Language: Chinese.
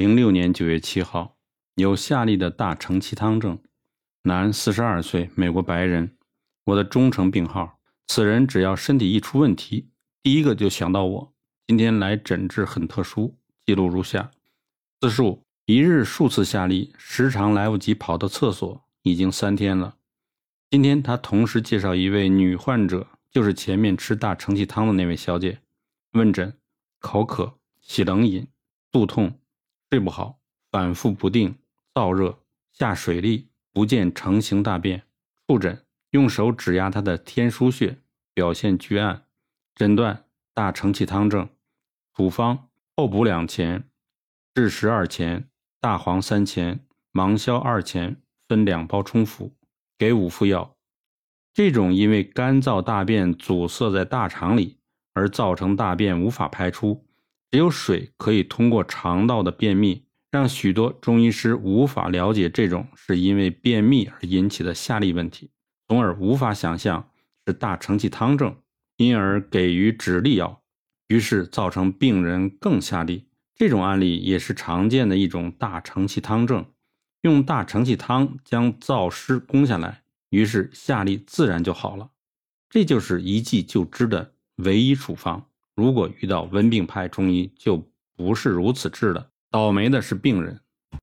零六年九月七号，有下列的大承气汤症：男，四十二岁，美国白人，我的忠诚病号。此人只要身体一出问题，第一个就想到我。今天来诊治很特殊，记录如下：自述一日数次下痢，时常来不及跑到厕所，已经三天了。今天他同时介绍一位女患者，就是前面吃大承气汤的那位小姐。问诊：口渴、喜冷饮、肚痛、睡不好、反复不定、燥热、下水痢、不见成型大便。触诊：用手指压他的天枢穴，表现巨暗。诊断：大承气汤症。处方：厚补两钱，枳实二钱，大黄三钱，芒硝二钱，分两包冲服，给五副药。这种因为干燥大便阻塞在大肠里。而造成大便无法排出，只有水可以通过肠道的便秘，让许多中医师无法了解这种是因为便秘而引起的下痢问题，从而无法想象是大承气汤症，因而给予止痢药，于是造成病人更下痢。这种案例也是常见的一种大承气汤症，用大承气汤将燥湿攻下来，于是下痢自然就好了。这就是一剂就知的。唯一处方，如果遇到温病派中医，就不是如此治的。倒霉的是病人。